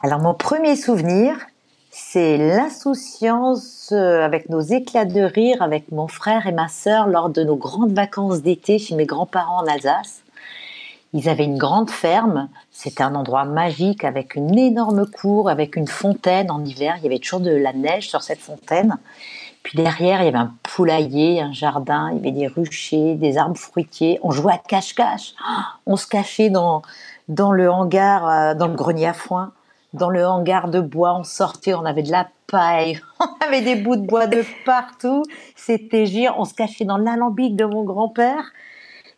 Alors mon premier souvenir, c'est l'insouciance euh, avec nos éclats de rire avec mon frère et ma sœur lors de nos grandes vacances d'été chez mes grands-parents en Alsace. Ils avaient une grande ferme, c'était un endroit magique avec une énorme cour, avec une fontaine en hiver, il y avait toujours de la neige sur cette fontaine. Puis derrière, il y avait un poulailler, un jardin, il y avait des ruchers, des arbres fruitiers. On jouait à cache-cache. On se cachait dans, dans le hangar, euh, dans le grenier à foin dans le hangar de bois, on sortait, on avait de la paille, on avait des bouts de bois de partout. C'était gire, on se cachait dans l'alambic de mon grand-père.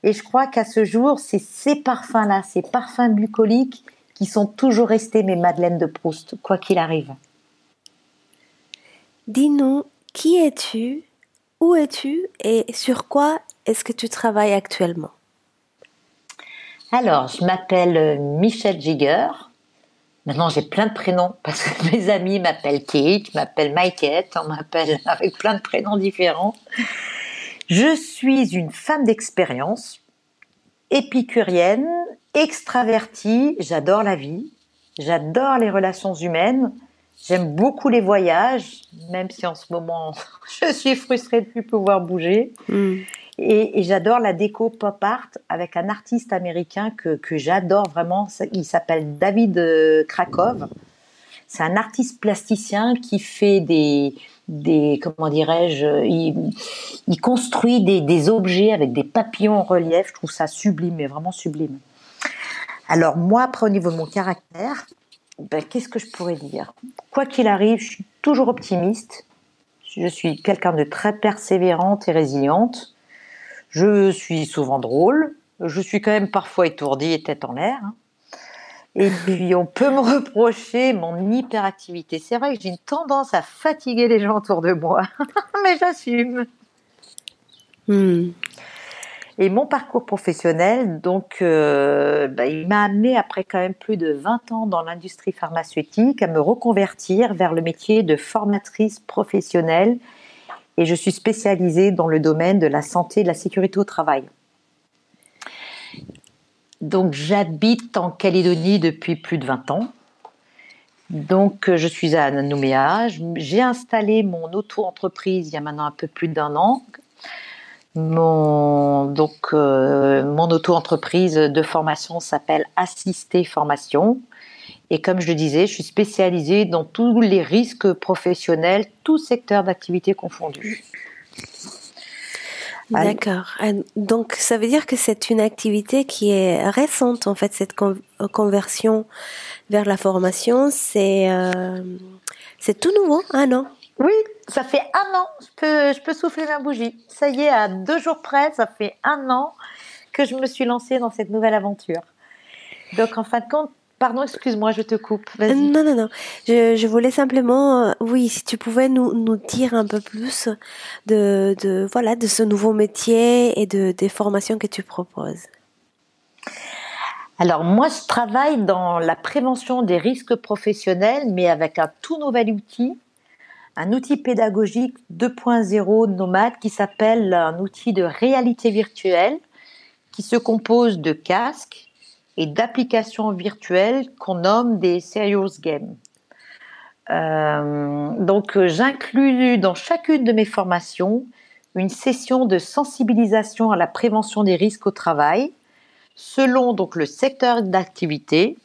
Et je crois qu'à ce jour, c'est ces parfums-là, ces parfums bucoliques qui sont toujours restés mes Madeleines de Proust, quoi qu'il arrive. Dis-nous, qui es-tu? Où es-tu? Et sur quoi est-ce que tu travailles actuellement? Alors, je m'appelle Michel Jigger. Maintenant, j'ai plein de prénoms parce que mes amis m'appellent Kate, m'appellent Maïkette, on m'appelle avec plein de prénoms différents. Je suis une femme d'expérience, épicurienne, extravertie, j'adore la vie, j'adore les relations humaines, j'aime beaucoup les voyages, même si en ce moment je suis frustrée de ne plus pouvoir bouger. Hmm. Et, j'adore la déco pop art avec un artiste américain que, j'adore vraiment. Il s'appelle David euh, Krakov. C'est un artiste plasticien qui fait des, comment dirais-je, il, construit des, des, objets avec des papillons en relief. Je trouve ça sublime, mais vraiment sublime. Alors moi, après au niveau de mon caractère, ben, qu'est-ce que je pourrais dire? Quoi qu'il arrive, je suis toujours optimiste. Je suis quelqu'un de très persévérante et résiliente. Je suis souvent drôle. Je suis quand même parfois étourdie et tête en l'air. Hein. Et puis, on peut me reprocher mon hyperactivité. C'est vrai que j'ai une tendance à fatiguer les gens autour de moi, mais j'assume. Hmm. Et mon parcours professionnel, donc, euh, bah, il m'a amené, après quand même plus de 20 ans dans l'industrie pharmaceutique, à me reconvertir vers le métier de formatrice professionnelle et je suis spécialisée dans le domaine de la santé et de la sécurité au travail. Donc j'habite en Calédonie depuis plus de 20 ans. Donc je suis à Nouméa. J'ai installé mon auto-entreprise il y a maintenant un peu plus d'un an. Mon, donc, euh, mon auto-entreprise de formation s'appelle Assister Formation. Et comme je le disais, je suis spécialisée dans tous les risques professionnels, tous secteurs d'activité confondus. D'accord. Donc, ça veut dire que c'est une activité qui est récente, en fait, cette conversion vers la formation. C'est euh, c'est tout nouveau, un an? Oui, ça fait un an. Je peux, je peux souffler ma bougie. Ça y est, à deux jours près, ça fait un an que je me suis lancée dans cette nouvelle aventure. Donc, en fin de compte, Pardon, excuse-moi, je te coupe. Non, non, non. Je, voulais simplement, euh, oui, si tu pouvais nous, nous dire un peu plus de, de, voilà, de ce nouveau métier et de, des formations que tu proposes. Alors moi, je travaille dans la prévention des risques professionnels, mais avec un tout nouvel outil, un outil pédagogique 2.0 nomade qui s'appelle un outil de réalité virtuelle qui se compose de casques et d'applications virtuelles qu'on nomme des serious games. Euh, donc j'inclus dans chacune de mes formations une session de sensibilisation à la prévention des risques au travail selon donc le secteur d'activité.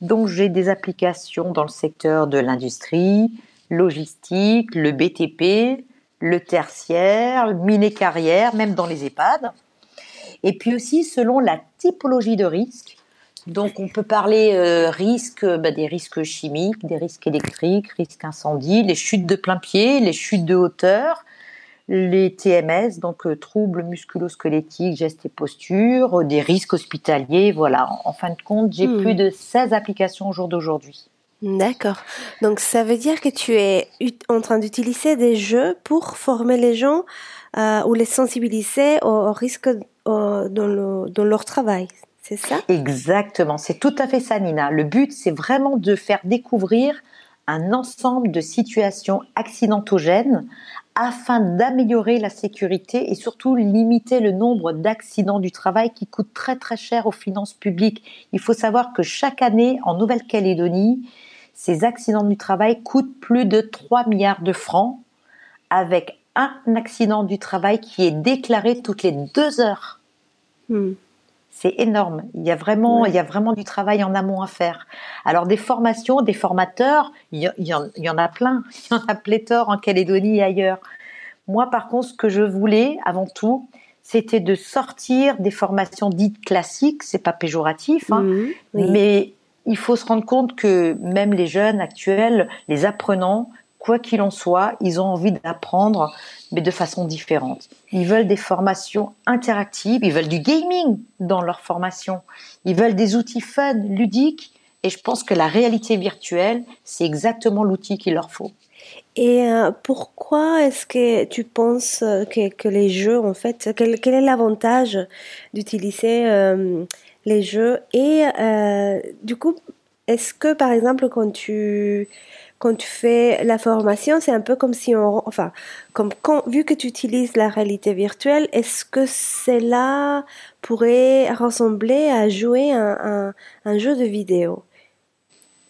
Donc j'ai des applications dans le secteur de l'industrie, logistique, le BTP, le tertiaire, le miné-carrière, même dans les EHPAD. Et puis aussi selon la typologie de risque, donc on peut parler euh, risque, bah, des risques chimiques, des risques électriques, risques incendie, les chutes de plein pied, les chutes de hauteur, les TMS, donc euh, troubles musculo-squelettiques, gestes et postures, euh, des risques hospitaliers, voilà. En, fin de compte, j'ai hmm. plus de 16 applications au jour d'aujourd'hui. D'accord. Donc ça veut dire que tu es en train d'utiliser des jeux pour former les gens ou les sensibiliser aux, risques dans, dans leur travail. C'est ça? Exactement, c'est tout à fait ça Nina. Le but, c'est vraiment de faire découvrir un ensemble de situations accidentogènes afin d'améliorer la sécurité et surtout limiter le nombre d'accidents du travail qui coûtent très très cher aux finances publiques. Il faut savoir que chaque année en Nouvelle-Calédonie, ces accidents du travail coûtent plus de 3 milliards de francs avec un accident du travail qui est déclaré toutes les deux heures. Hmm. C'est énorme. Il y a vraiment, il y a vraiment du travail en amont à faire. Alors des formations, des formateurs, il y, il y en a plein. Il y en a pléthore en Calédonie et ailleurs. Moi, par contre, ce que je voulais avant tout, c'était de sortir des formations dites classiques. C'est pas péjoratif, hein, mmh, mais il faut se rendre compte que même les jeunes actuels, les apprenants, quoi qu'il en soit, ils ont envie d'apprendre, mais de façon différente. Ils veulent des formations interactives, ils veulent du gaming dans leur formation, ils veulent des outils fun, ludiques, et je pense que la réalité virtuelle, c'est exactement l'outil qu'il leur faut. Et euh, pourquoi est-ce que tu penses que, que, les jeux, en fait, quel, est l'avantage d'utiliser euh, les jeux? Et euh, du coup, est-ce que, par exemple, quand tu, quand tu fais la formation, c'est un peu comme si on... Enfin, comme quand, vu que tu utilises la réalité virtuelle, est-ce que cela pourrait ressembler à jouer un, un, un jeu de vidéo?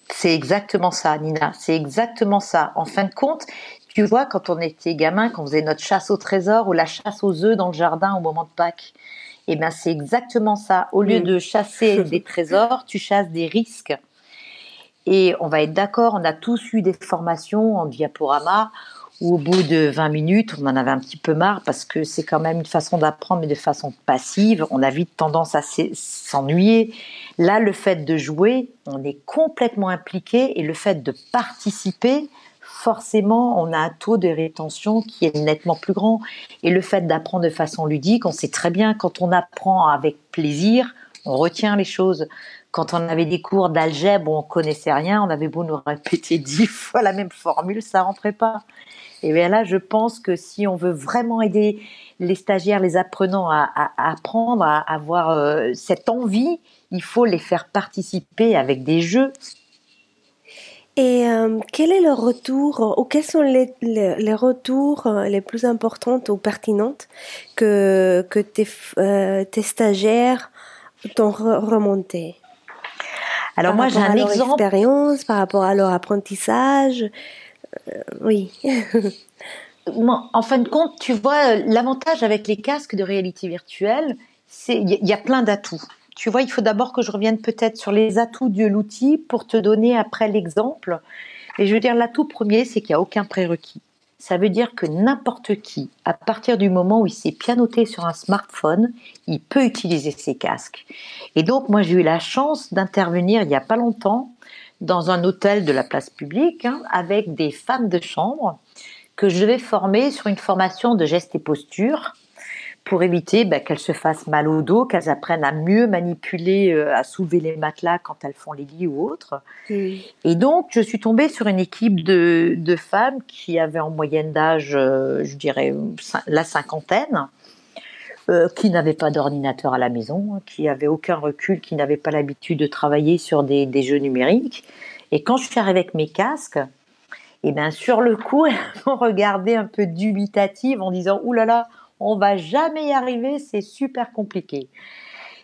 C'est exactement ça, Nina. C'est exactement ça. En fin de compte, tu vois, quand on était gamin, quand on faisait notre chasse au trésor ou la chasse aux œufs dans le jardin au moment de Pâques, eh bien, c'est exactement ça. Au lieu de chasser des trésors, tu chasses des risques. Et on va être d'accord, on a tous eu des formations en diaporama où au bout de 20 minutes, on en avait un petit peu marre parce que c'est quand même une façon d'apprendre, mais de façon passive. On a vite tendance à s'ennuyer. Là, le fait de jouer, on est complètement impliqué et le fait de participer, forcément, on a un taux de rétention qui est nettement plus grand. Et le fait d'apprendre de façon ludique, on sait très bien, quand on apprend avec plaisir, on retient les choses. Quand on avait des cours d'algèbre on connaissait rien, on avait beau nous répéter dix fois la même formule, ça rentrait pas. Et bien là, je pense que si on veut vraiment aider les stagiaires, les apprenants à, apprendre, à, avoir euh, cette envie, il faut les faire participer avec des jeux. Et euh, quel est le retour, ou quels sont les, les, retours euh, les plus importants ou pertinentes que, que tes, tes stagiaires t'ont remonté? Alors moi j'ai un leur exemple. expérience, par rapport à leur apprentissage. oui. en fin de compte, tu vois, l'avantage avec les casques de réalité virtuelle, c'est il y a plein d'atouts tu vois, il faut d'abord que je revienne peut-être sur les atouts de l'outil pour te donner après l'exemple. Et je veux dire, l'atout premier, c'est qu'il n'y a aucun prérequis. Ça veut dire que n'importe qui, à partir du moment où il s'est pianoté sur un smartphone, il peut utiliser ses casques. Et donc, moi, j'ai eu la chance d'intervenir il n'y a pas longtemps dans un hôtel de la place publique hein, avec des femmes de chambre que je vais former sur une formation de gestes et postures pour éviter bah, qu'elles se fassent mal au dos, qu'elles apprennent à mieux manipuler, euh, à soulever les matelas quand elles font les lits ou autres. Et donc, je suis tombée sur une équipe de, de femmes qui avaient en moyenne d'âge, euh, je dirais, la cinquantaine, euh, qui n'avaient pas d'ordinateur à la maison, qui n'avaient aucun recul, qui n'avaient pas l'habitude de travailler sur des, des, jeux numériques. Et quand je suis arrivée avec mes casques, et eh bien sur le coup, elles m'ont regardé un peu dubitative en disant « Ouh là là, on va jamais y arriver, c'est super compliqué.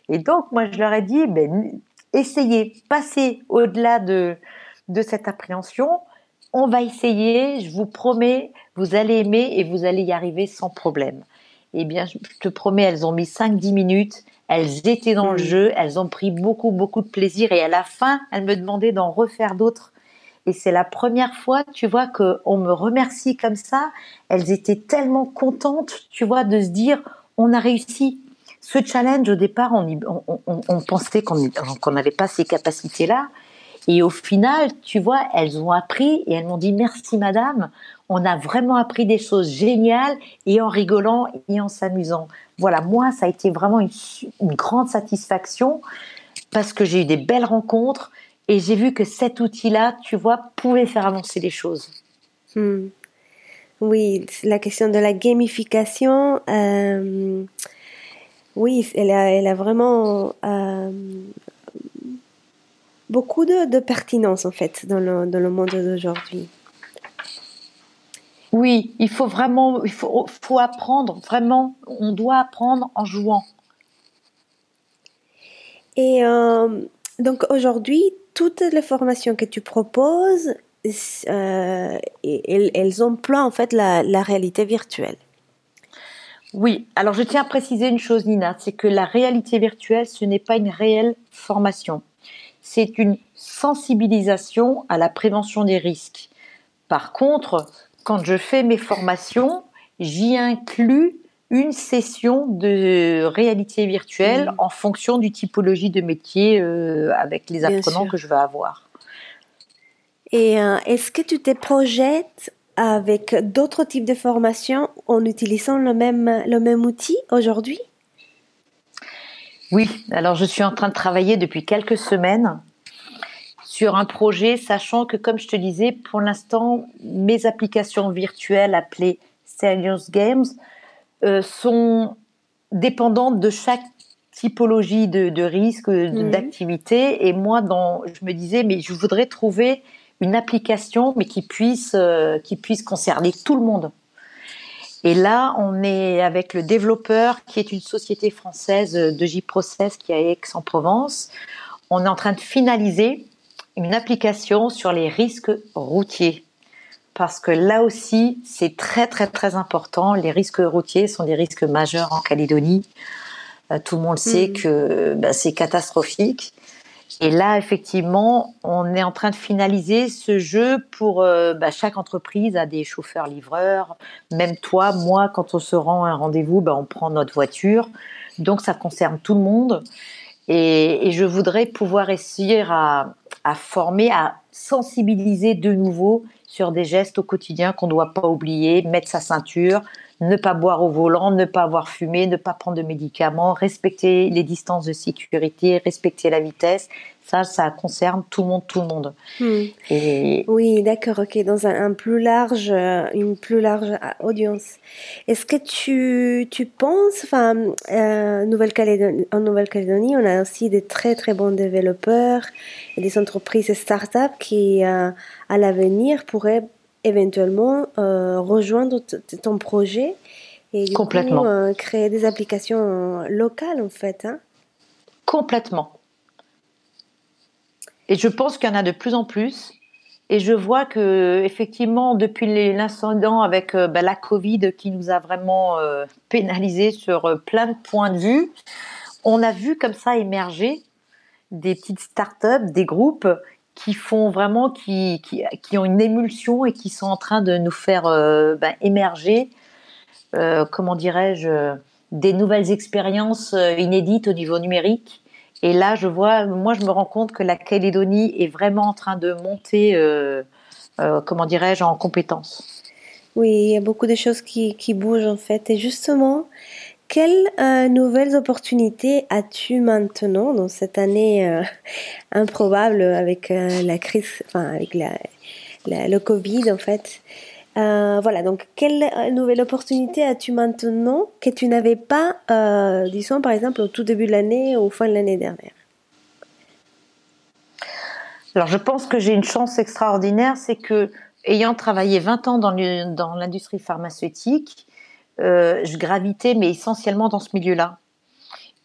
Et donc, moi, je leur ai dit, ben, essayez, passez au-delà de, de cette appréhension. On va essayer, je vous promets, vous allez aimer et vous allez y arriver sans problème. Eh bien, je te promets, elles ont mis 5-10 minutes, elles étaient dans le mmh. jeu, elles ont pris beaucoup, beaucoup de plaisir et à la fin, elles me demandaient d'en refaire d'autres et c'est la première fois, tu vois, qu'on me remercie comme ça. Elles étaient tellement contentes, tu vois, de se dire, on a réussi. Ce challenge, au départ, on, pensait qu'on n'avait pas ces capacités-là. Et au final, tu vois, elles ont appris et elles m'ont dit merci madame, on a vraiment appris des choses géniales et en rigolant et en s'amusant. Voilà, moi, ça a été vraiment une, une grande satisfaction parce que j'ai eu des belles rencontres, et j'ai vu que cet outil-là, tu vois, pouvait faire avancer les choses. Hmm. Oui, la question de la gamification, euh, oui, elle a, elle a vraiment euh, beaucoup de, pertinence en fait dans le, dans le monde d'aujourd'hui. Oui, il faut vraiment, il faut, faut apprendre, vraiment, on doit apprendre en jouant. Et euh, Donc aujourd'hui, toutes les formations que tu proposes, euh, elles, elles, emploient en fait la, la réalité virtuelle. Oui, alors je tiens à préciser une chose, Nina, c'est que la réalité virtuelle, ce n'est pas une réelle formation. C'est une sensibilisation à la prévention des risques. Par contre, quand je fais mes formations, j'y inclus une session de réalité virtuelle en fonction du typologie de métier euh, avec les apprenants que je vais avoir. Et euh, est-ce que tu te projettes avec d'autres types de formations en utilisant le même, le même outil aujourd'hui? Oui, alors je suis en train de travailler depuis quelques semaines sur un projet, sachant que, comme je te disais, pour l'instant, mes applications virtuelles appelées Serious Games sont dépendantes de chaque typologie de, de risque, d'activité. Et moi, dans, je me disais, mais je voudrais trouver une application, mais qui puisse, euh, qui puisse concerner tout le monde. Et là, on est avec le développeur, qui est une société française de J-Process qui est à Aix-en-Provence. On est en train de finaliser une application sur les risques routiers parce que là aussi, c'est très très très important. Les risques routiers sont des risques majeurs en Calédonie. Euh, tout le monde sait mm. que bah, c'est catastrophique. Et là, effectivement, on est en train de finaliser ce jeu pour euh, bah, chaque entreprise a des chauffeurs-livreurs. Même toi, moi, quand on se rend à un rendez-vous, bah, on prend notre voiture. Donc, ça concerne tout le monde. Et, et je voudrais pouvoir essayer à, à former, à sensibiliser de nouveau sur des gestes au quotidien qu'on ne doit pas oublier, mettre sa ceinture, ne pas boire au volant, ne pas avoir fumé, ne pas prendre de médicaments, respecter les distances de sécurité, respecter la vitesse. Ça, ça concerne tout le monde, tout le monde. Hmm. Et... Oui, d'accord, ok, dans un, plus large, euh, une plus large audience. Est-ce que tu, tu penses, enfin, euh, en Nouvelle-Calédonie, on a aussi des très très bons développeurs et des entreprises start-up qui, euh, à l'avenir, pourraient éventuellement euh, rejoindre ton projet et du Complètement. Euh, créer des applications locales en fait. Hein. Complètement. Et je pense qu'il y en a de plus en plus. Et je vois que effectivement, depuis l'incident avec euh, bah, la Covid qui nous a vraiment pénalisé sur plein de points de vue, on a vu comme ça émerger des petites startups, des groupes qui font vraiment, qui, qui, qui, ont une émulsion et qui sont en train de nous faire euh, ben, émerger, euh, comment dirais-je, des nouvelles expériences euh, inédites au niveau numérique. Et là, je vois, moi, je me rends compte que la Calédonie est vraiment en train de monter, comment dirais-je, en compétences. Oui, il y a beaucoup de choses qui, qui bougent en fait. Et justement, quelles euh, nouvelles opportunités as-tu maintenant dans cette année euh, improbable avec euh, la crise, enfin avec le Covid en fait? Voilà, donc quelle nouvelle opportunité as-tu maintenant que tu n'avais pas, disons par exemple au tout début de l'année ou au fin de l'année dernière? Alors je pense que j'ai une chance extraordinaire, c'est que ayant travaillé 20 ans dans l'industrie pharmaceutique, euh, je gravitais, mais essentiellement dans ce milieu-là.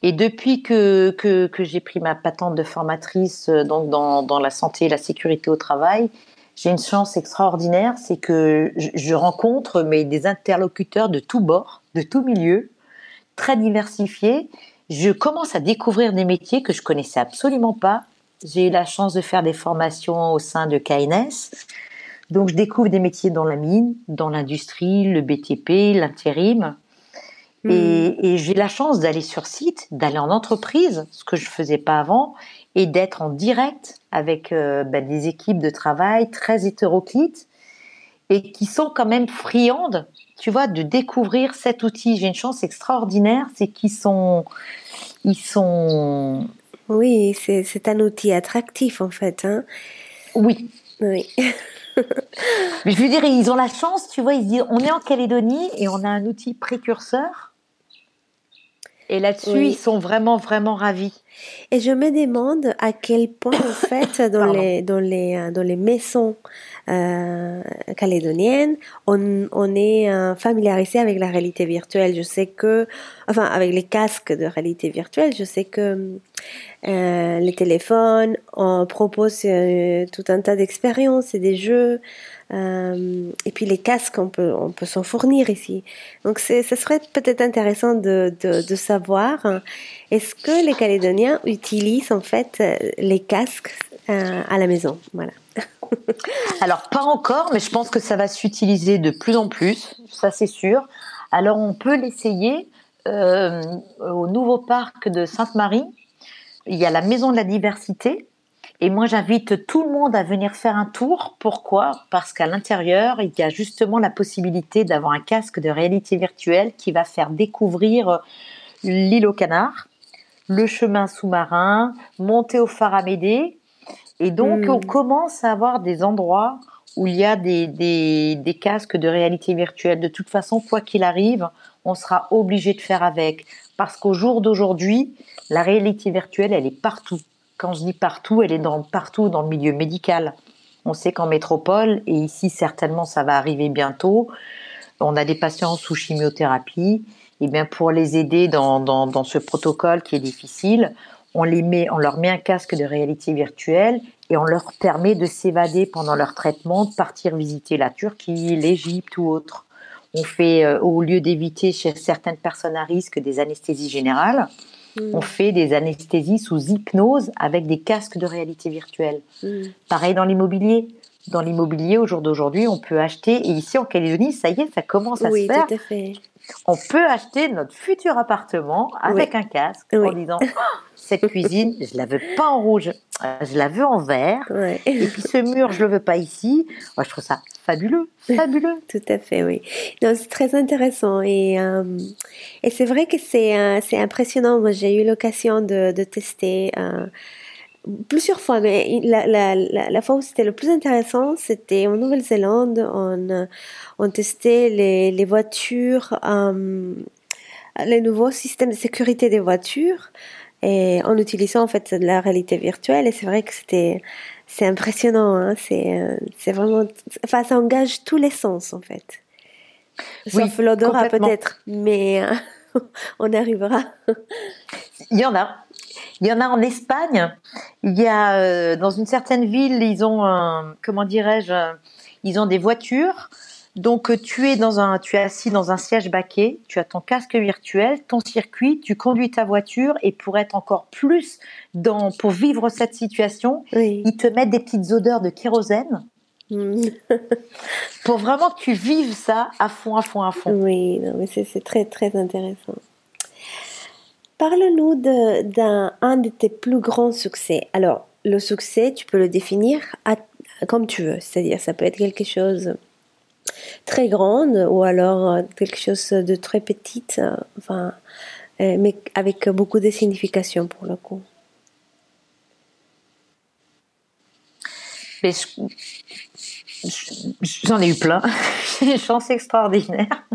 Et depuis que, que, j'ai pris ma patente de formatrice euh, donc dans, dans, la santé et la sécurité au travail, j'ai une chance extraordinaire, c'est que je, je, rencontre mais, des interlocuteurs de tous bords, de tous milieux, très diversifiés. Je commence à découvrir des métiers que je connaissais absolument pas. J'ai eu la chance de faire des formations au sein de KNS. Donc, je découvre des métiers dans la mine, dans l'industrie, le BTP, l'intérim. Hmm. Et, j'ai la chance d'aller sur site, d'aller en entreprise, ce que je faisais pas avant, et d'être en direct avec euh, ben, des équipes de travail très hétéroclites et qui sont quand même friandes, tu vois, de découvrir cet outil. J'ai une chance extraordinaire, c'est qu'ils sont, ils sont. Oui, c'est un outil attractif en fait. Hein oui. Oui. Mais je veux dire, ils ont la chance, tu vois, ils se disent, on est en Calédonie et on a un outil précurseur. Et là-dessus, ils sont vraiment, vraiment ravis. Et je me demande à quel point, en fait, dans, les, dans, les, euh, dans les maisons euh, calédoniennes, on, on est euh, familiarisé avec la réalité virtuelle. Je sais que, enfin, avec les casques de réalité virtuelle, je sais que euh, les téléphones, on propose euh, tout un tas d'expériences et des jeux. Euh, et puis les casques, on peut, on peut s'en fournir ici. Donc ce serait peut-être intéressant de, de, savoir, est-ce que les Calédoniens utilisent en fait les casques à la maison? Voilà. Alors pas encore, mais je pense que ça va s'utiliser de plus en plus, ça c'est sûr. Alors on peut l'essayer au nouveau parc de Sainte-Marie. Il y a la Maison de la Diversité. Et moi, j'invite tout le monde à venir faire un tour. Pourquoi? Parce qu'à l'intérieur, il y a justement la possibilité d'avoir un casque de réalité virtuelle qui va faire découvrir l'île aux canards, le chemin sous-marin, monter au phare Amédée. Et donc, hmm. on commence à avoir des endroits où il y a des, des, des, casques de réalité virtuelle. De toute façon, quoi qu'il arrive, on sera obligé de faire avec. Parce qu'au jour d'aujourd'hui, la réalité virtuelle, elle est partout. Quand je dis partout, elle est dans, partout dans le milieu médical. On sait qu'en métropole, et ici certainement ça va arriver bientôt, on a des patients sous chimiothérapie. Et bien pour les aider dans, dans, dans ce protocole qui est difficile, on, les met, on leur met un casque de réalité virtuelle et on leur permet de s'évader pendant leur traitement, de partir visiter la Turquie, l'Égypte ou autre. On fait, euh, au lieu d'éviter chez certaines personnes à risque des anesthésies générales, hmm. on fait des anesthésies sous hypnose avec des casques de réalité virtuelle. Hmm. Pareil dans l'immobilier. Dans l'immobilier, au jour d'aujourd'hui, on peut acheter, et ici en Calédonie, ça y est, ça commence à se faire. Tout à fait. On peut acheter notre futur appartement avec un casque en disant oh, cette cuisine, je la veux pas en rouge, je la veux en vert. Et puis ce mur, je le veux pas ici. Moi, je trouve ça fabuleux, fabuleux. Tout à fait, oui. c'est très intéressant et euh, et c'est vrai que c'est euh, c'est impressionnant. Moi, j'ai eu l'occasion de, de tester. Euh, plusieurs fois, mais la, la, la, fois où c'était le plus intéressant, c'était en Nouvelle-Zélande. On, on testait les, les voitures, les nouveaux systèmes de sécurité des voitures et en utilisant en fait la réalité virtuelle. Et c'est vrai que c'était c'est impressionnant hein. c'est euh, c'est vraiment enfin ça engage tous les sens en fait. Sauf oui, l'odorat peut-être mais euh, on arrivera. Il y en a il y en a en Espagne il y a euh, dans une certaine ville ils ont un, comment dirais-je ils ont des voitures donc euh, tu es dans un, tu es assis dans un siège baquet, tu as ton casque virtuel, ton circuit, tu conduis ta voiture et pour être encore plus dans, pour vivre cette situation, ils te mettent des petites odeurs de kérosène. Mm. pour vraiment que tu vives ça à fond, à fond, à fond. Oui, mais c'est très, très intéressant. Parle-nous d'un un de tes plus grands succès. Alors, le succès, tu peux le définir comme tu veux. C'est-à-dire, ça peut être quelque chose très grande ou alors euh, quelque chose de très petite, euh, enfin, euh, mais avec beaucoup de signification pour le coup. J'en ai eu plein. J'ai une chance extraordinaire.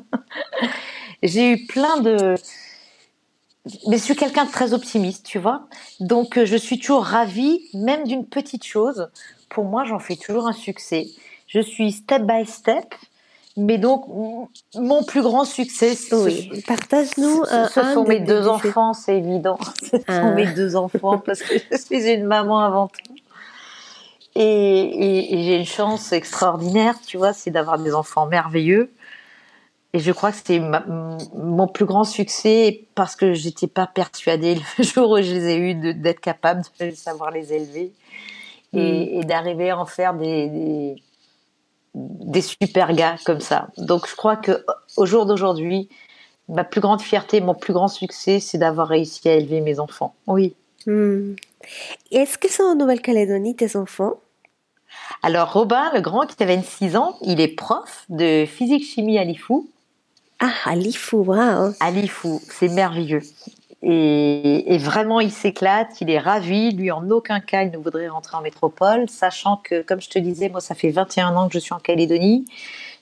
J'ai eu plein de. Mais je suis quelqu'un de très optimiste, tu vois. Donc, je suis toujours ravie, même d'une petite chose. Pour moi, j'en fais toujours un succès. Je suis step by step mais donc, mon plus grand succès, oui. partage-nous. Ce, ce sont mes deux enfants, c'est évident. Ce sont ah. mes deux enfants parce que je suis une maman avant tout. Et, j'ai une chance extraordinaire, tu vois, c'est d'avoir des enfants merveilleux. Et je crois que c'est mon plus grand succès parce que j'étais pas persuadée le jour où je les ai eus d'être capable de savoir les élever et, mm. d'arriver à en faire des des super gars comme ça. Donc je crois que au jour d'aujourd'hui, ma plus grande fierté, mon plus grand succès, c'est d'avoir réussi à élever mes enfants. Oui. Hmm. Est-ce que sont en Nouvelle-Calédonie tes enfants? Alors Robin, le grand qui avait 26 ans, il est prof de physique-chimie à l'IFU. Ah, à l'IFU, waouh À l'IFU, c'est merveilleux. Et, vraiment, il s'éclate, il est ravi. Lui, en aucun cas, il ne voudrait rentrer en métropole, sachant que, comme je te disais, moi, ça fait 21 ans que je suis en Calédonie.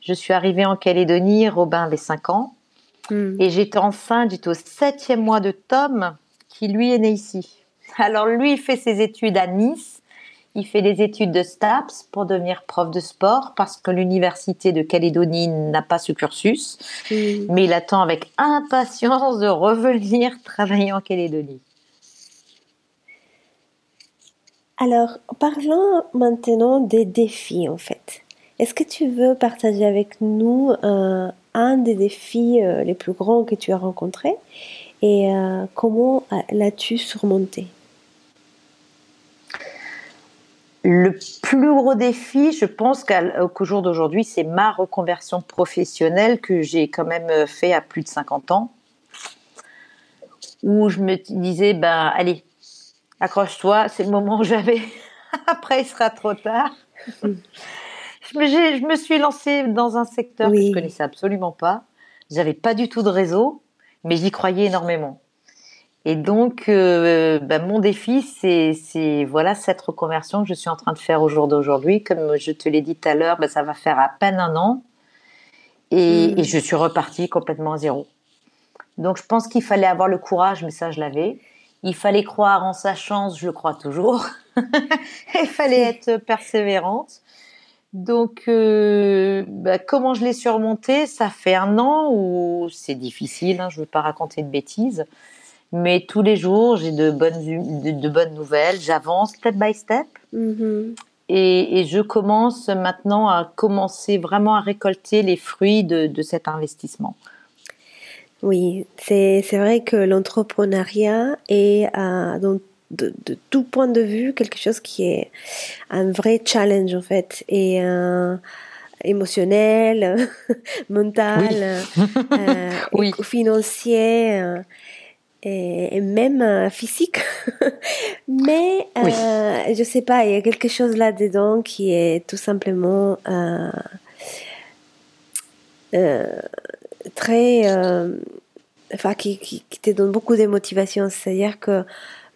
Je suis arrivée en Calédonie, Robin avait 5 ans. Hmm. Et j'étais enceinte, j'étais au septième mois de Tom, qui lui est né ici. Alors lui, il fait ses études à Nice. Il fait des études de STAPS pour devenir prof de sport parce que l'université de Calédonie n'a pas ce cursus. Mais il attend avec impatience de revenir travailler en Calédonie. Alors, parlons maintenant des défis en fait. Est-ce que tu veux partager avec nous euh, un des défis euh, les plus grands que tu as rencontrés et euh, comment l'as-tu surmonté? Le plus gros défi, je pense qu'au jour d'aujourd'hui, c'est ma reconversion professionnelle que j'ai quand même fait à plus de 50 ans, où je me disais, ben allez, accroche-toi, c'est le moment où j'avais. Après, il sera trop tard. Je me, suis lancée dans un secteur que je connaissais absolument pas. J'avais pas du tout de réseau, mais j'y croyais énormément. Et donc, euh, bah, mon défi, c'est voilà cette reconversion que je suis en train de faire au jour d'aujourd'hui. Comme je te l'ai dit tout à l'heure, bah, ça va faire à peine un an, et, hmm. et je suis repartie complètement à zéro. Donc, je pense qu'il fallait avoir le courage, mais ça, je l'avais. Il fallait croire en sa chance, je le crois toujours. Il fallait être persévérante. Donc, euh, bah, comment je l'ai surmonté Ça fait un an où c'est difficile, hein, je ne veux pas raconter de bêtises, mais tous les jours, j'ai de bonnes, de, bonnes nouvelles, j'avance step by step. Mm-hmm. Et, je commence maintenant à commencer vraiment à récolter les fruits de, cet investissement. Oui, c'est vrai que l'entrepreneuriat est euh, dans de, tout point de vue quelque chose qui est un vrai challenge en fait et émotionnel, mental, euh, financier euh, et, même euh, physique. Mais je sais pas, il y a quelque chose là dedans qui est tout simplement très, enfin qui, qui, qui te donne beaucoup de motivation. C'est-à-dire que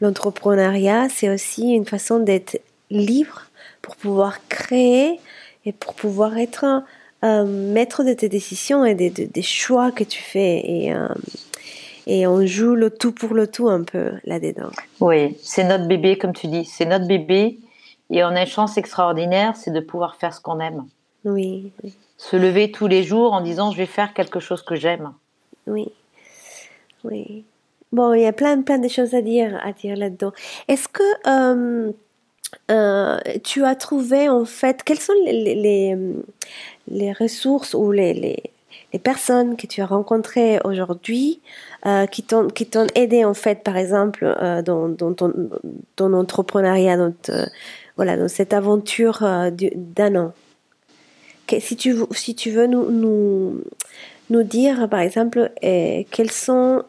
l'entrepreneuriat, c'est aussi une façon d'être libre pour pouvoir créer et pour pouvoir être maître de tes décisions et des, choix que tu fais. Et, euh, et on joue le tout pour le tout un peu là-dedans. Oui, c'est notre bébé, comme tu dis. C'est notre bébé. Et on a une chance extraordinaire, c'est de pouvoir faire ce qu'on aime. Oui, Se lever tous les jours en disant je vais faire quelque chose que j'aime. Oui. Oui. Bon, il y a plein, plein de choses à dire, à dire là-dedans. Est-ce que euh, euh, tu as trouvé, en fait, quelles sont les, les, les ressources ou les, les, les, personnes que tu as rencontrées aujourd'hui euh, qui t'ont aidé, en fait, par exemple, euh, dans, ton, entrepreneuriat, dans, cette aventure euh, d'un an si, tu, veux nous, dire, par exemple, quels sont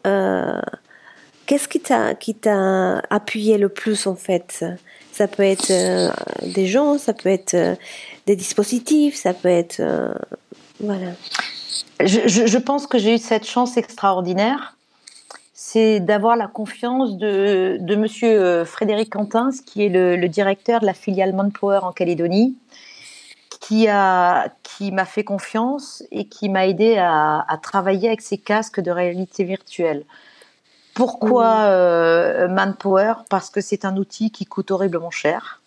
Qu'est-ce qui t'a appuyé le plus en fait? Ça peut être des gens, ça peut être des dispositifs, ça peut être voilà. Je, pense que j'ai eu cette chance extraordinaire, c'est d'avoir la confiance de, de Monsieur Frédéric Quentins, qui est le, le, directeur de la filiale Manpower en Calédonie, qui a qui m'a fait confiance et qui m'a aidé à, à travailler avec ces casques de réalité virtuelle. Pourquoi mmh. euh, Manpower Parce que c'est un outil qui coûte horriblement cher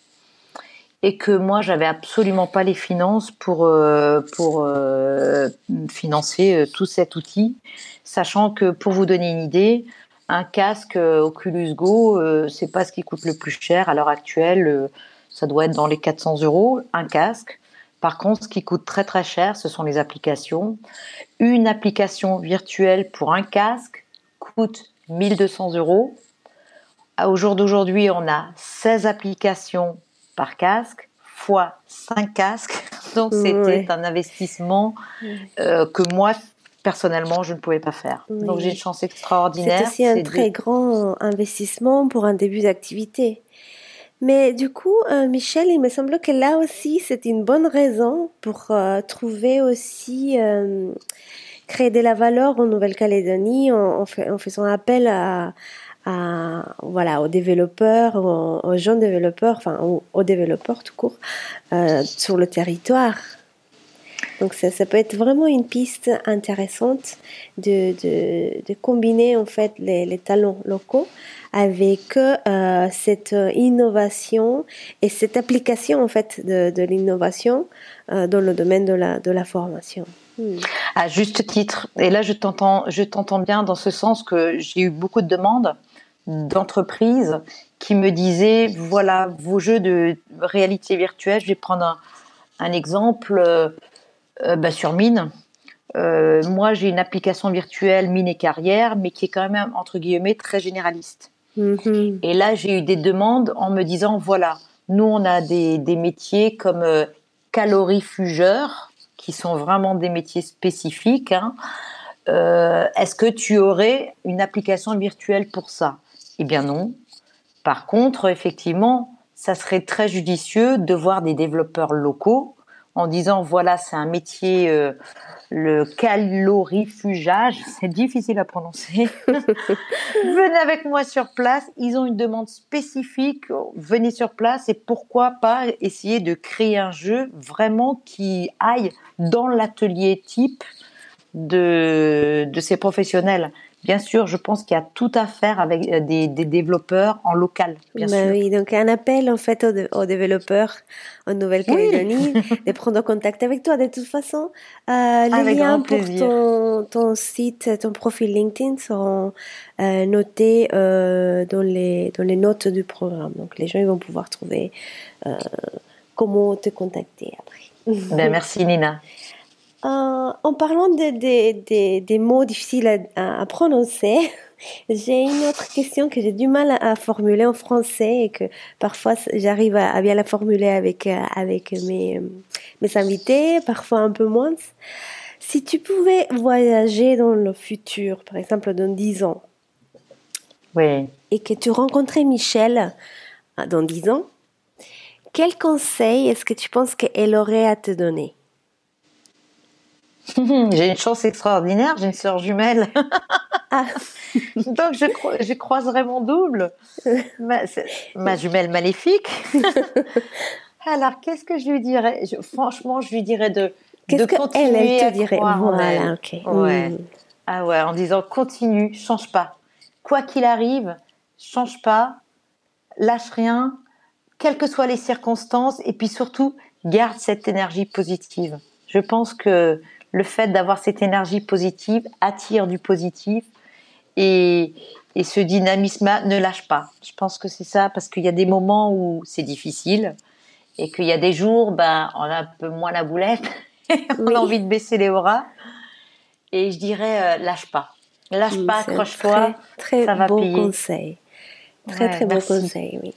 et que moi j'avais absolument pas les finances pour euh, pour euh, financer tout cet outil, sachant que pour vous donner une idée, un casque Oculus Go, c'est pas ce qui coûte le plus cher à l'heure actuelle. ça doit être dans les 400 euros un casque. Par contre, ce qui coûte très très cher, ce sont les applications. Une application virtuelle pour un casque coûte 1200 euros. Au jour d'aujourd'hui, on a 16 applications par casque, fois 5 casques. Donc, c'était un investissement euh, que moi, personnellement, je ne pouvais pas faire. Donc, j'ai une chance extraordinaire. C'est aussi un très grand investissement pour un début d'activité. Mais du coup, euh, Michel, il me semble que là aussi, c'est une bonne raison pour euh, trouver aussi créer de la valeur en Nouvelle-Calédonie en, en, faisant appel à, à, voilà, aux développeurs, aux, jeunes développeurs, enfin aux, développeurs tout court, euh, sur le territoire. Donc ça, ça, peut être vraiment une piste intéressante de, de, de combiner en fait les, talents locaux avec euh, cette innovation et cette application en fait de, l'innovation euh, dans le domaine de la, de la formation. À juste titre, et là je t'entends, bien dans ce sens que j'ai eu beaucoup de demandes d'entreprises qui me disait voilà vos jeux de réalité virtuelle. Je vais prendre un, exemple euh, euh, bah, sur Mine. Euh, moi, j'ai une application virtuelle Mine et Carrière, mais qui est quand même entre guillemets très généraliste. Mm-hmm. Et là, j'ai eu des demandes en me disant voilà, nous on a des, des métiers comme calorifugeur, qui sont vraiment des métiers spécifiques. Hein. Est-ce que tu aurais une application virtuelle pour ça? Eh bien non. Par contre, effectivement, ça serait très judicieux de voir des développeurs locaux en disant voilà, c'est un métier, euh, le calorifugage, c'est difficile à prononcer. venez avec moi sur place, ils ont une demande spécifique, venez sur place et pourquoi pas essayer de créer un jeu vraiment qui aille dans l'atelier type de, de ces professionnels. Bien sûr, je pense qu'il y a tout à faire avec euh, des, développeurs en local. Bien ben Oui, donc un appel en fait aux, développeurs en Nouvelle-Calédonie de prendre contact avec toi. De toute façon, euh, les liens pour ton, ton, site, ton profil LinkedIn seront euh, notés euh, dans, les, dans les notes du programme. Donc les gens ils vont pouvoir trouver comment te contacter après. Ben, merci Nina. Euh, en parlant des mots difficiles à, prononcer, j'ai une autre question que j'ai du mal à, formuler en français et que parfois j'arrive à, bien la formuler avec, euh, avec mes, mes invités, parfois un peu moins. Si tu pouvais voyager dans le futur, par exemple dans 10 ans, oui. et que tu rencontrais Michel euh, dans 10 ans, quel conseil est-ce que tu penses qu'elle aurait à te donner? j'ai une chance extraordinaire, j'ai une sœur jumelle. Ah. Donc je, je, croiserai mon double, ma, jumelle maléfique. Alors qu'est-ce que je lui dirais? Franchement, je lui dirais de, de continuer elle, te dirait? voilà, ouais. Hmm. Ah ouais, en disant continue, change pas. Quoi qu'il arrive, change pas, lâche rien, quelles que soient les circonstances, et puis surtout, garde cette énergie positive. Je pense que le fait d'avoir cette énergie positive attire du positif et, ce dynamisme ne lâche pas. Je pense que c'est ça parce qu'il y a des moments où c'est difficile et qu'il y a des jours, ben, on a un peu moins la boulette, on a envie de baisser les bras. Et je dirais, euh, lâche pas. Lâche pas, accroche-toi. Très, très beau conseil. Très, très beau conseil, oui.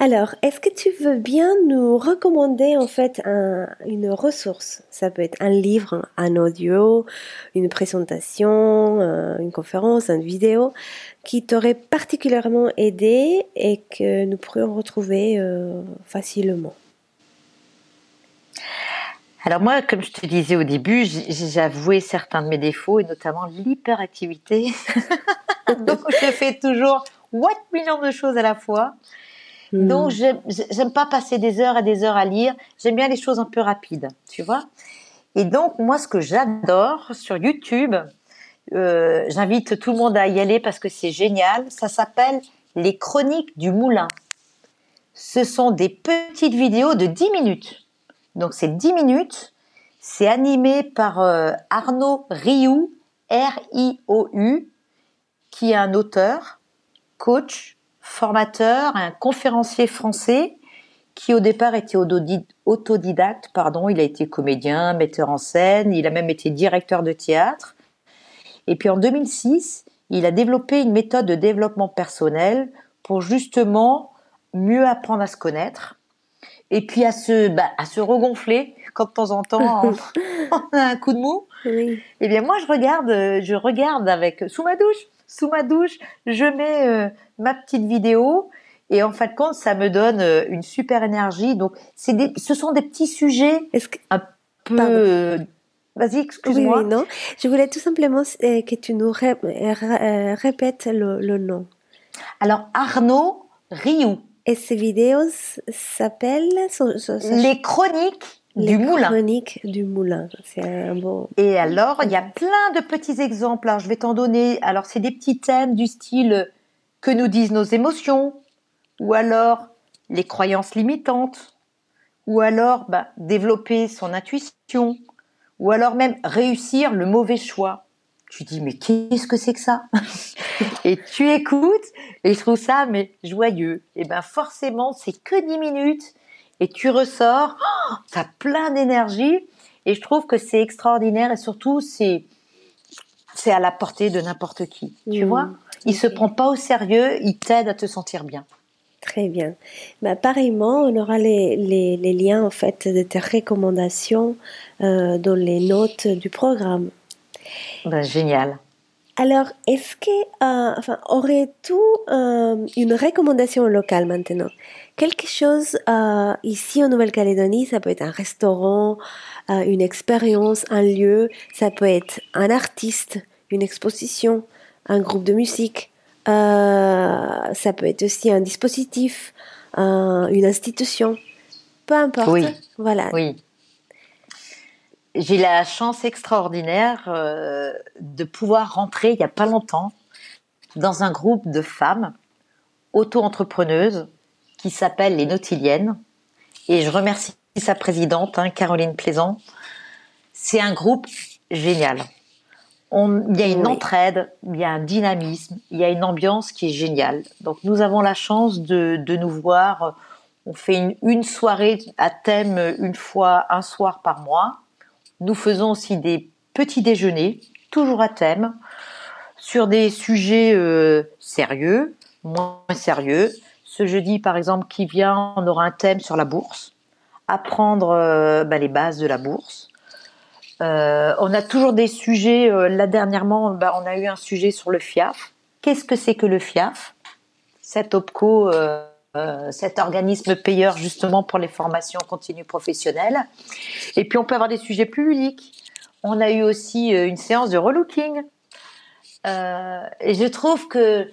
Alors, est-ce que tu veux bien nous recommander en fait une ressource? Ça peut être un livre, un audio, une présentation, euh, une conférence, une vidéo qui t'aurait particulièrement aidé et que nous pourrions retrouver euh, facilement. Alors moi, comme je te disais au début, j'ai avoué certains de mes défauts et notamment l'hyperactivité. Donc je fais toujours what millions de choses à la fois. Donc, hmm. j'aime pas passer des heures et des heures à lire. J'aime bien les choses un peu rapides, tu vois. Et donc, moi, ce que j'adore sur YouTube, euh, j'invite tout le monde à y aller parce que c'est génial. Ça s'appelle Les Chroniques du Moulin. Ce sont des petites vidéos de 10 minutes. Donc, c'est 10 minutes. C'est animé par euh, Arnaud Rioux, R-I-O-U, qui est un auteur, coach, formateur, un conférencier français qui au départ était autodidacte, pardon, il a été comédien, metteur en scène, il a même été directeur de théâtre. Et puis en 2006, il a développé une méthode de développement personnel pour justement mieux apprendre à se connaître et puis à se, bah, à se regonfler quand de temps en temps on, a un coup de mou. Et eh bien moi je regarde, je regarde avec sous ma douche, sous ma douche, je mets euh, ma petite vidéo et en fin de compte, ça me donne euh, une super énergie. Donc, c'est des, ce sont des petits sujets que... un peu. Euh, vas-y, excuse-moi. Oui, non. Je voulais tout simplement que tu nous répètes le, nom. Alors, Arnaud Rioux. Et ces vidéos s'appellent Les chroniques du moulin. Chroniques du moulin. C'est un beau. Et alors, il y a plein de petits exemples. Alors, je vais t'en donner. Alors, c'est des petits thèmes du style que nous disent nos émotions, ou alors les croyances limitantes, ou alors bah, développer son intuition, ou alors même réussir le mauvais choix? Tu dis mais qu'est-ce que c'est que ça? Et tu écoutes et je trouve ça mais joyeux. Et ben forcément, c'est que 10 minutes et tu ressors, oh, tu as plein d'énergie et je trouve que c'est extraordinaire et surtout c'est c'est à la portée de n'importe qui. Tu mmh. vois? Il se prend pas au sérieux, il t'aide à te sentir bien. Très bien. Bah, pareillement, on aura les, les, les, liens en fait de tes recommandations euh, dans les notes du programme. Ben, génial. Alors, est-ce que, euh, enfin, aurais-tu euh, une recommandation locale maintenant? Quelque chose euh, ici en Nouvelle-Calédonie, ça peut être un restaurant, euh, une expérience, un lieu, ça peut être un artiste, une exposition, un groupe de musique, euh, ça peut être aussi un dispositif, une institution, peu importe. Oui. Voilà. Oui. J'ai la chance extraordinaire de pouvoir rentrer il n'y a pas longtemps dans un groupe de femmes auto-entrepreneuses qui s'appelle les Nautiliennes. Et je remercie sa présidente, hein, Caroline Plaisant. C'est un groupe génial il y a une entraide, il y a un dynamisme, il y a une ambiance qui est géniale. Donc nous avons la chance de, de nous voir. On fait une, une, soirée à thème une fois, un soir par mois. Nous faisons aussi des petits déjeuners, toujours à thème, sur des sujets euh, sérieux, moins sérieux. Ce jeudi, par exemple, qui vient, on aura un thème sur la bourse, apprendre euh, bah, les bases de la bourse. Euh, on a toujours des sujets. Euh, là dernièrement, bah, on a eu un sujet sur le FIAF. Qu'est-ce que c'est que le FIAF Cet OPCO, cet organisme payeur justement pour les formations continues professionnelles. Et puis on peut avoir des sujets plus ludiques. On a eu aussi une séance de relooking. et je trouve que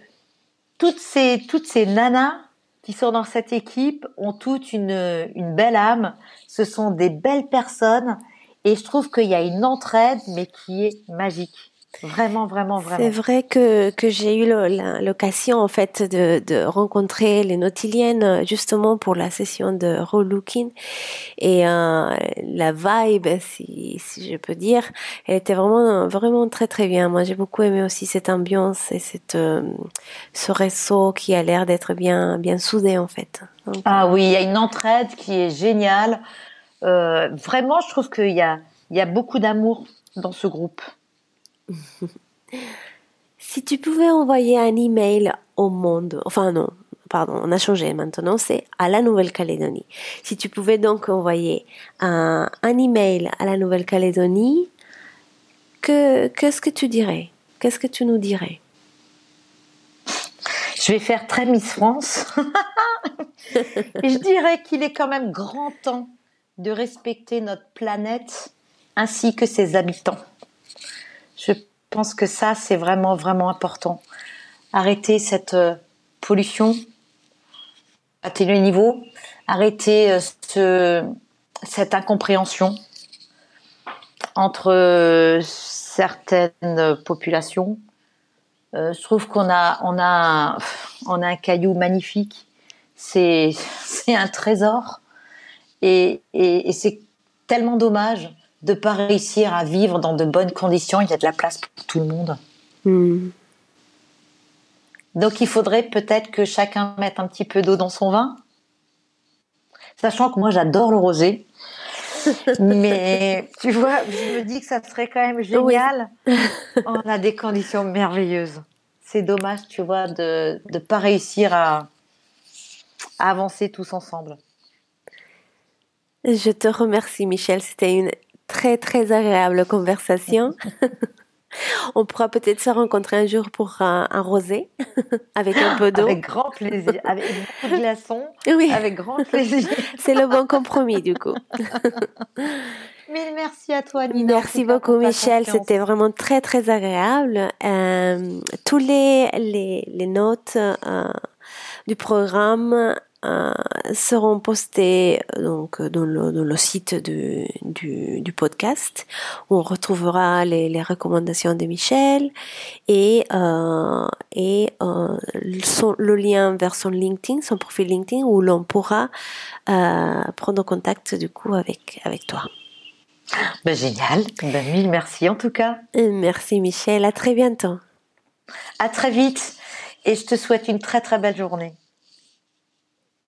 toutes ces toutes ces nanas qui sont dans cette équipe ont toutes une, une belle âme. Ce sont des belles personnes et je trouve qu'il y a une entraide, mais qui est magique. Vraiment, vraiment, vraiment. C'est vrai que, que j'ai eu l'occasion, en fait, de, de rencontrer les Nautiliennes, justement, pour la session de relooking. Et euh, la vibe, si, si je peux dire, elle était vraiment, vraiment très, très bien. Moi, j'ai beaucoup aimé aussi cette ambiance et cette, euh, ce réseau qui a l'air d'être bien, bien soudé, en fait. ah oui, il y a une entraide qui est géniale. Euh, vraiment, je trouve qu'il y a, il y a beaucoup d'amour dans ce groupe. si tu pouvais envoyer un email au monde, enfin non, pardon, on a changé maintenant, c'est à la Nouvelle-Calédonie. Si tu pouvais donc envoyer un, un email à la Nouvelle-Calédonie, que, qu'est-ce que tu dirais? Qu'est-ce que tu nous dirais? Je vais faire très Miss France. Et je dirais qu'il est quand même grand temps de respecter notre planète ainsi que ses habitants. Je pense que ça, c'est vraiment, vraiment important. Arrêter cette euh, pollution à tel niveau, arrêter euh, ce, cette incompréhension entre euh, certaines populations. je trouve qu'on a, on a, on a un caillou magnifique. C'est, c'est un trésor et, c'est tellement dommage de ne pas réussir à vivre dans de bonnes conditions. Il y a de la place pour tout le monde. Hmm. Donc il faudrait peut-être que chacun mette un petit peu d'eau dans son vin. Sachant que moi j'adore le rosé. Mais tu vois, je me dis que ça serait quand même génial. On a des conditions merveilleuses. C'est dommage, tu vois, de ne pas réussir à avancer tous ensemble. Je te remercie, Michel. C'était une très, très agréable conversation. On pourra peut-être se rencontrer un jour pour un, rosé avec un peu d'eau. Avec grand plaisir, avec beaucoup de glaçons. Oui. Avec grand plaisir. C'est le bon compromis du coup. Mille merci à toi, Nina. Merci beaucoup, Michel. C'était vraiment très, très agréable. Euh, tous les, les, les notes euh, du programme seront postés donc dans le, dans le site du, du, podcast où on retrouvera les, les recommandations de Michel et, euh, et euh, son, le lien vers son LinkedIn, son profil LinkedIn où l'on pourra euh, prendre contact du coup avec, avec toi. Ben, génial, ben, mille merci en tout cas. Merci Michel, à très bientôt. À très vite et je te souhaite une très très belle journée.